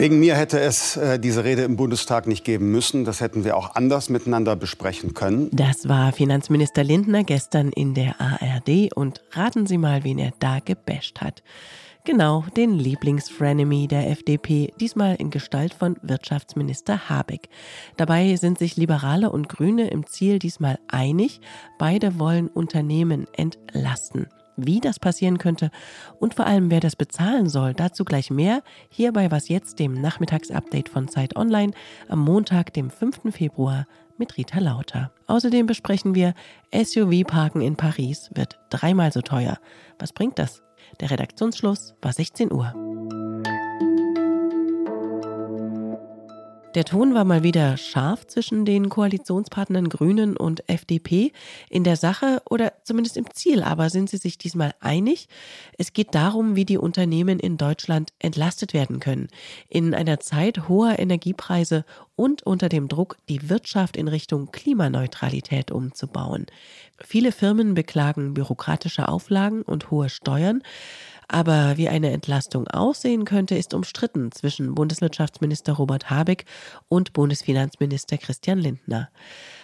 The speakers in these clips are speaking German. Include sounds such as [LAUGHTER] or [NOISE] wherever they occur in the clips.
Wegen mir hätte es äh, diese Rede im Bundestag nicht geben müssen. Das hätten wir auch anders miteinander besprechen können. Das war Finanzminister Lindner gestern in der ARD. Und raten Sie mal, wen er da gebasht hat. Genau, den Lieblingsfrenemy der FDP, diesmal in Gestalt von Wirtschaftsminister Habeck. Dabei sind sich Liberale und Grüne im Ziel diesmal einig. Beide wollen Unternehmen entlasten. Wie das passieren könnte und vor allem wer das bezahlen soll, dazu gleich mehr hier bei Was jetzt, dem Nachmittagsupdate von Zeit Online am Montag, dem 5. Februar mit Rita Lauter. Außerdem besprechen wir, SUV-Parken in Paris wird dreimal so teuer. Was bringt das? Der Redaktionsschluss war 16 Uhr. Der Ton war mal wieder scharf zwischen den Koalitionspartnern Grünen und FDP in der Sache oder zumindest im Ziel, aber sind sie sich diesmal einig? Es geht darum, wie die Unternehmen in Deutschland entlastet werden können. In einer Zeit hoher Energiepreise und unter dem Druck, die Wirtschaft in Richtung Klimaneutralität umzubauen. Viele Firmen beklagen bürokratische Auflagen und hohe Steuern. Aber wie eine Entlastung aussehen könnte, ist umstritten zwischen Bundeswirtschaftsminister Robert Habeck und Bundesfinanzminister Christian Lindner.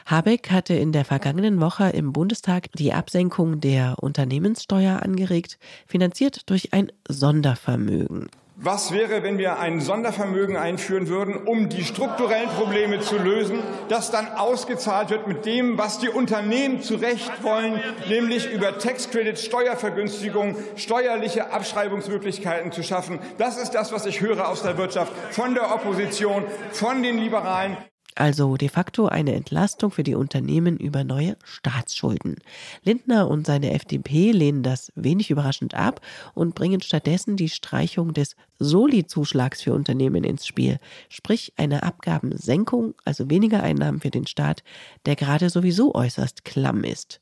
Habeck hatte in der vergangenen Woche im Bundestag die Absenkung der Unternehmenssteuer angeregt, finanziert durch ein Sondervermögen. Was wäre, wenn wir ein Sondervermögen einführen würden, um die strukturellen Probleme zu lösen, das dann ausgezahlt wird mit dem, was die Unternehmen zu Recht wollen, nämlich über Tax Credits, Steuervergünstigung, steuerliche Abschreibungsmöglichkeiten zu schaffen. Das ist das, was ich höre aus der Wirtschaft, von der Opposition, von den Liberalen also de facto eine Entlastung für die Unternehmen über neue Staatsschulden. Lindner und seine FDP lehnen das wenig überraschend ab und bringen stattdessen die Streichung des Soli-Zuschlags für Unternehmen ins Spiel, sprich eine Abgabensenkung, also weniger Einnahmen für den Staat, der gerade sowieso äußerst klamm ist.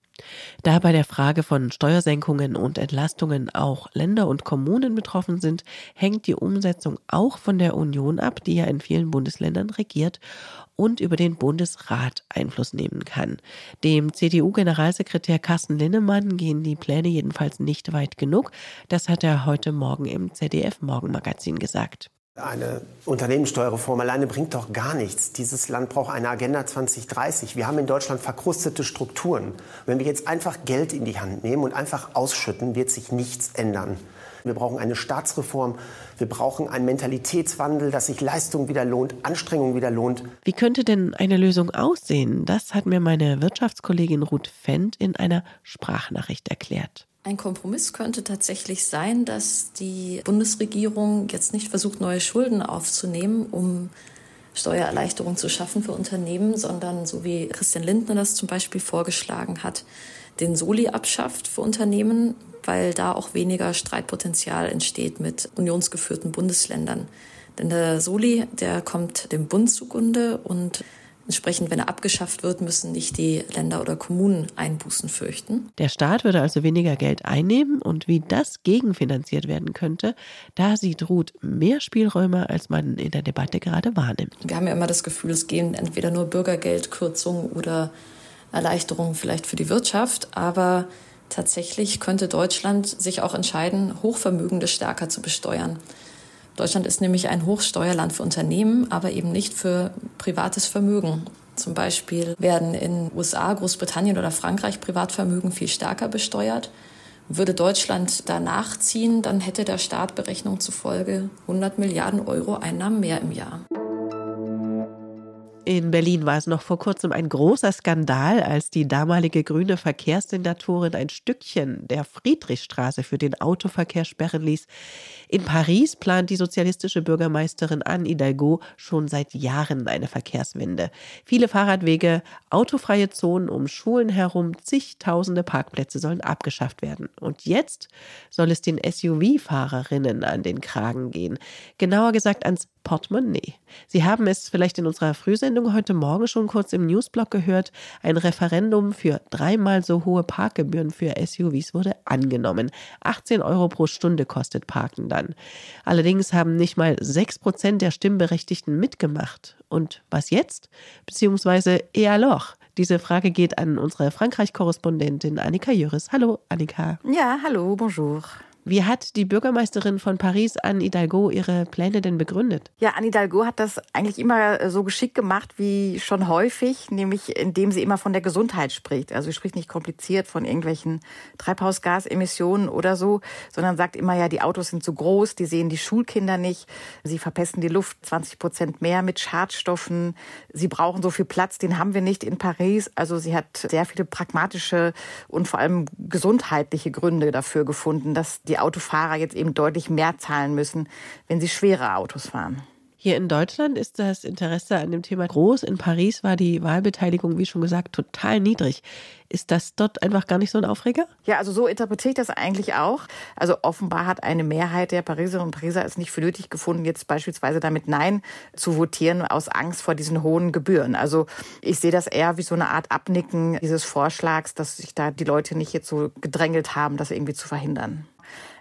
Da bei der Frage von Steuersenkungen und Entlastungen auch Länder und Kommunen betroffen sind, hängt die Umsetzung auch von der Union ab, die ja in vielen Bundesländern regiert und über den Bundesrat Einfluss nehmen kann. Dem CDU-Generalsekretär Carsten Linnemann gehen die Pläne jedenfalls nicht weit genug. Das hat er heute Morgen im ZDF-Morgenmagazin gesagt. Eine Unternehmenssteuerreform alleine bringt doch gar nichts. Dieses Land braucht eine Agenda 2030. Wir haben in Deutschland verkrustete Strukturen. Wenn wir jetzt einfach Geld in die Hand nehmen und einfach ausschütten, wird sich nichts ändern. Wir brauchen eine Staatsreform. Wir brauchen einen Mentalitätswandel, dass sich Leistung wieder lohnt, Anstrengung wieder lohnt. Wie könnte denn eine Lösung aussehen? Das hat mir meine Wirtschaftskollegin Ruth Fendt in einer Sprachnachricht erklärt. Ein Kompromiss könnte tatsächlich sein, dass die Bundesregierung jetzt nicht versucht, neue Schulden aufzunehmen, um Steuererleichterungen zu schaffen für Unternehmen, sondern so wie Christian Lindner das zum Beispiel vorgeschlagen hat, den Soli abschafft für Unternehmen, weil da auch weniger Streitpotenzial entsteht mit unionsgeführten Bundesländern. Denn der Soli, der kommt dem Bund zugunde und Entsprechend, wenn er abgeschafft wird, müssen nicht die Länder oder Kommunen Einbußen fürchten. Der Staat würde also weniger Geld einnehmen und wie das gegenfinanziert werden könnte, da sieht Ruth mehr Spielräume, als man in der Debatte gerade wahrnimmt. Wir haben ja immer das Gefühl, es gehen entweder nur Bürgergeldkürzungen oder Erleichterungen vielleicht für die Wirtschaft, aber tatsächlich könnte Deutschland sich auch entscheiden, Hochvermögende stärker zu besteuern. Deutschland ist nämlich ein Hochsteuerland für Unternehmen, aber eben nicht für privates Vermögen. Zum Beispiel werden in USA, Großbritannien oder Frankreich Privatvermögen viel stärker besteuert. Würde Deutschland danach ziehen, dann hätte der Staat Berechnung zufolge 100 Milliarden Euro Einnahmen mehr im Jahr. In Berlin war es noch vor kurzem ein großer Skandal, als die damalige grüne Verkehrssenatorin ein Stückchen der Friedrichstraße für den Autoverkehr sperren ließ. In Paris plant die sozialistische Bürgermeisterin Anne Hidalgo schon seit Jahren eine Verkehrswende. Viele Fahrradwege, autofreie Zonen um Schulen herum, zigtausende Parkplätze sollen abgeschafft werden. Und jetzt soll es den SUV-Fahrerinnen an den Kragen gehen. Genauer gesagt ans Portemonnaie. Sie haben es vielleicht in unserer Frühsendung heute Morgen schon kurz im Newsblog gehört. Ein Referendum für dreimal so hohe Parkgebühren für SUVs wurde angenommen. 18 Euro pro Stunde kostet Parken dann. Allerdings haben nicht mal 6 Prozent der Stimmberechtigten mitgemacht. Und was jetzt? Beziehungsweise et alors? Diese Frage geht an unsere Frankreich-Korrespondentin Annika Jüris. Hallo, Annika. Ja, hallo, bonjour. Wie hat die Bürgermeisterin von Paris, Anne Hidalgo, ihre Pläne denn begründet? Ja, Anne Hidalgo hat das eigentlich immer äh, so geschickt gemacht wie schon häufig, nämlich indem sie immer von der Gesundheit spricht. Also sie spricht nicht kompliziert von irgendwelchen Treibhausgasemissionen oder so, sondern sagt immer, ja, die Autos sind zu groß, die sehen die Schulkinder nicht, sie verpesten die Luft 20 Prozent mehr mit Schadstoffen, sie brauchen so viel Platz, den haben wir nicht in Paris. Also sie hat sehr viele pragmatische und vor allem gesundheitliche Gründe dafür gefunden, dass die die Autofahrer jetzt eben deutlich mehr zahlen müssen, wenn sie schwere Autos fahren. Hier in Deutschland ist das Interesse an dem Thema groß. In Paris war die Wahlbeteiligung, wie schon gesagt, total niedrig. Ist das dort einfach gar nicht so ein Aufreger? Ja, also so interpretiere ich das eigentlich auch. Also offenbar hat eine Mehrheit der Pariserinnen und Pariser es nicht für nötig gefunden, jetzt beispielsweise damit Nein zu votieren, aus Angst vor diesen hohen Gebühren. Also ich sehe das eher wie so eine Art Abnicken dieses Vorschlags, dass sich da die Leute nicht jetzt so gedrängelt haben, das irgendwie zu verhindern.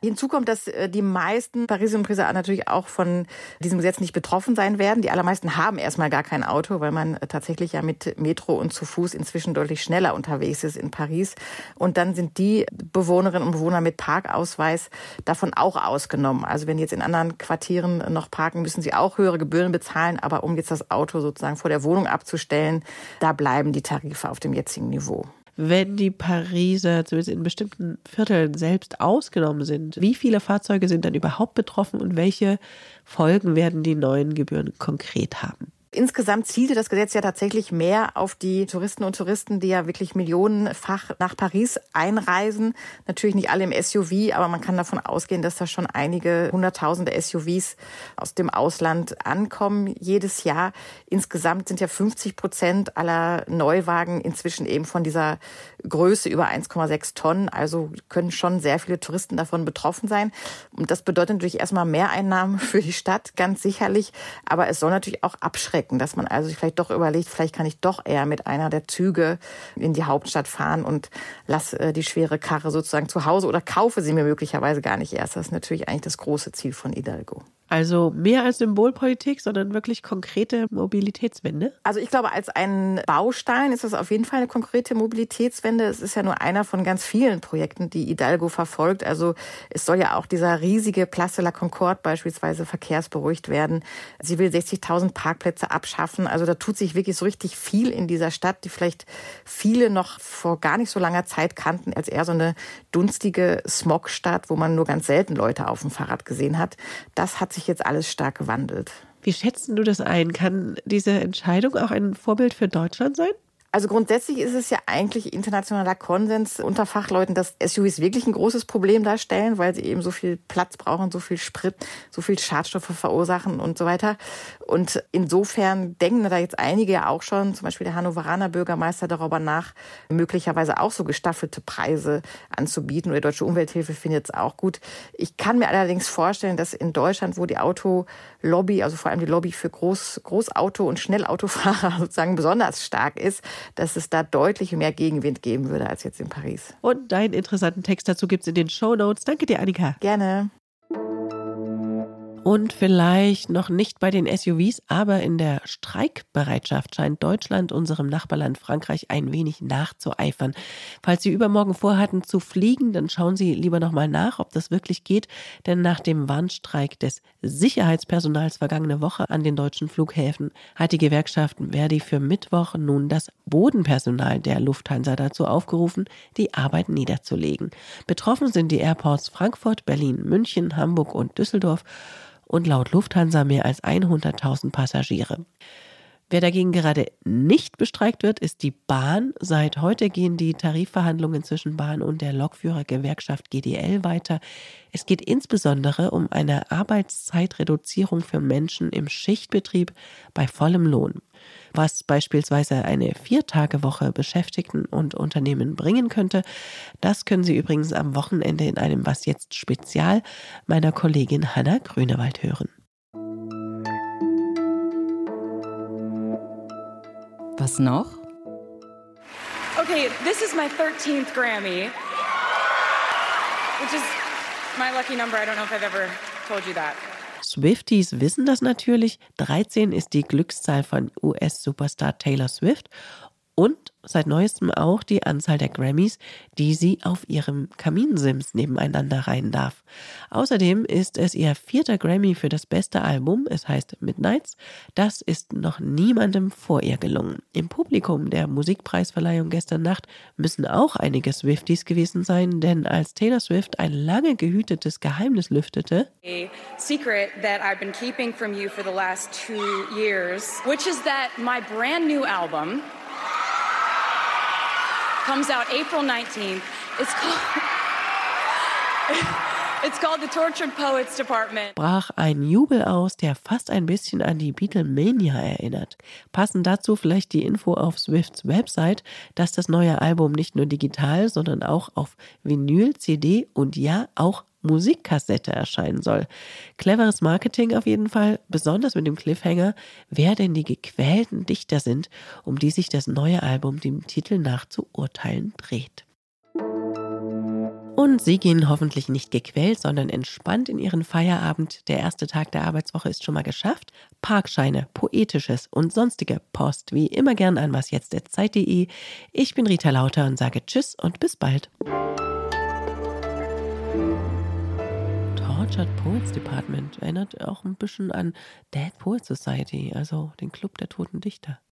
Hinzu kommt, dass äh, die meisten Pariserinnen und Pariser natürlich auch von diesem Gesetz nicht betroffen sein werden. Die allermeisten haben erstmal gar kein Auto, weil man äh, tatsächlich ja mit Metro und zu Fuß inzwischen deutlich schneller unterwegs ist in Paris. Und dann sind die Bewohnerinnen und Bewohner mit Parkausweis davon auch ausgenommen. Also wenn die jetzt in anderen Quartieren noch parken, müssen sie auch höhere Gebühren bezahlen. Aber um jetzt das Auto sozusagen vor der Wohnung abzustellen, da bleiben die Tarife auf dem jetzigen Niveau wenn die Pariser zumindest in bestimmten Vierteln selbst ausgenommen sind, wie viele Fahrzeuge sind dann überhaupt betroffen und welche Folgen werden die neuen Gebühren konkret haben? Insgesamt zielte das Gesetz ja tatsächlich mehr auf die Touristen und Touristen, die ja wirklich millionenfach nach Paris einreisen. Natürlich nicht alle im SUV, aber man kann davon ausgehen, dass da schon einige hunderttausende SUVs aus dem Ausland ankommen jedes Jahr. Insgesamt sind ja 50 Prozent aller Neuwagen inzwischen eben von dieser Größe über 1,6 Tonnen. Also können schon sehr viele Touristen davon betroffen sein. Und das bedeutet natürlich erstmal Mehreinnahmen [LAUGHS] für die Stadt, ganz sicherlich. Aber es soll natürlich auch abschrecken abschrecken, dass man also sich vielleicht doch überlegt, vielleicht kann ich doch eher mit einer der Züge in die Hauptstadt fahren und lasse äh, die schwere Karre sozusagen zu Hause oder kaufe sie mir möglicherweise gar nicht erst. Das ist natürlich eigentlich das große Ziel von Hidalgo. Also mehr als Symbolpolitik, sondern wirklich konkrete Mobilitätswende? Also ich glaube, als ein Baustein ist das auf jeden Fall eine konkrete Mobilitätswende. Es ist ja nur einer von ganz vielen Projekten, die Hidalgo verfolgt. Also es soll ja auch dieser riesige Place la Concorde beispielsweise verkehrsberuhigt werden. Sie will 60.000 Parkplätze abschaffen. Also da tut sich wirklich so richtig viel in dieser Stadt, die vielleicht viele noch vor gar nicht so langer Zeit kannten, als eher so eine dunstige Smogstadt, wo man nur ganz selten Leute auf dem Fahrrad gesehen hat. Das hat sich sich jetzt alles stark gewandelt. Wie schätzt du das ein? Kann diese Entscheidung auch ein Vorbild für Deutschland sein? Also grundsätzlich ist es ja eigentlich internationaler Konsens unter Fachleuten, dass SUVs wirklich ein großes Problem darstellen, weil sie eben so viel Platz brauchen, so viel Sprit, so viel Schadstoffe verursachen und so weiter. Und insofern denken da jetzt einige ja auch schon, zum Beispiel der Hannoveraner Bürgermeister darüber nach, möglicherweise auch so gestaffelte Preise anzubieten. Oder die Deutsche Umwelthilfe findet es auch gut. Ich kann mir allerdings vorstellen, dass in Deutschland, wo die Autolobby, also vor allem die Lobby für Groß, Großauto- und Schnellautofahrer [LAUGHS] sozusagen besonders stark ist, dass es da deutlich mehr Gegenwind geben würde als jetzt in Paris. Und deinen interessanten Text dazu gibt es in den Show Notes. Danke dir, Annika. Gerne und vielleicht noch nicht bei den SUVs, aber in der Streikbereitschaft scheint Deutschland unserem Nachbarland Frankreich ein wenig nachzueifern. Falls Sie übermorgen vorhatten zu fliegen, dann schauen Sie lieber nochmal nach, ob das wirklich geht, denn nach dem Warnstreik des Sicherheitspersonals vergangene Woche an den deutschen Flughäfen hat die Gewerkschaft Verdi für Mittwoch nun das Bodenpersonal der Lufthansa dazu aufgerufen, die Arbeit niederzulegen. Betroffen sind die Airports Frankfurt, Berlin, München, Hamburg und Düsseldorf und laut Lufthansa mehr als 100.000 Passagiere. Wer dagegen gerade nicht bestreikt wird, ist die Bahn. Seit heute gehen die Tarifverhandlungen zwischen Bahn und der Lokführergewerkschaft GDL weiter. Es geht insbesondere um eine Arbeitszeitreduzierung für Menschen im Schichtbetrieb bei vollem Lohn was beispielsweise eine Viertagewoche Beschäftigten und Unternehmen bringen könnte. Das können Sie übrigens am Wochenende in einem Was jetzt Spezial meiner Kollegin Hanna Grünewald hören. Was noch? Okay, this is my 13th Grammy, which is my lucky number. I don't know if I've ever told you that. Swifties wissen das natürlich. 13 ist die Glückszahl von US-Superstar Taylor Swift. Und seit neuestem auch die Anzahl der Grammys, die sie auf ihrem Kaminsims nebeneinander reihen darf. Außerdem ist es ihr vierter Grammy für das beste Album, es heißt Midnights. Das ist noch niemandem vor ihr gelungen. Im Publikum der Musikpreisverleihung gestern Nacht müssen auch einige Swifties gewesen sein, denn als Taylor Swift ein lange gehütetes Geheimnis lüftete, A secret that I've been keeping from you for the last two years, which is that my brand new album comes out April 19th. It's called. [LAUGHS] It's called the Tortured Poets Department. brach ein Jubel aus, der fast ein bisschen an die Beatlemania erinnert. Passend dazu vielleicht die Info auf Swifts Website, dass das neue Album nicht nur digital, sondern auch auf Vinyl, CD und ja auch Musikkassette erscheinen soll. Cleveres Marketing auf jeden Fall, besonders mit dem Cliffhanger, wer denn die gequälten Dichter sind, um die sich das neue Album dem Titel nach zu urteilen dreht. Und Sie gehen hoffentlich nicht gequält, sondern entspannt in Ihren Feierabend. Der erste Tag der Arbeitswoche ist schon mal geschafft. Parkscheine, Poetisches und sonstige Post wie immer gern an wasjetzt.zeit.de. Ich bin Rita Lauter und sage Tschüss und bis bald. Tortured Poets Department erinnert auch ein bisschen an Dead Poet Society, also den Club der toten Dichter.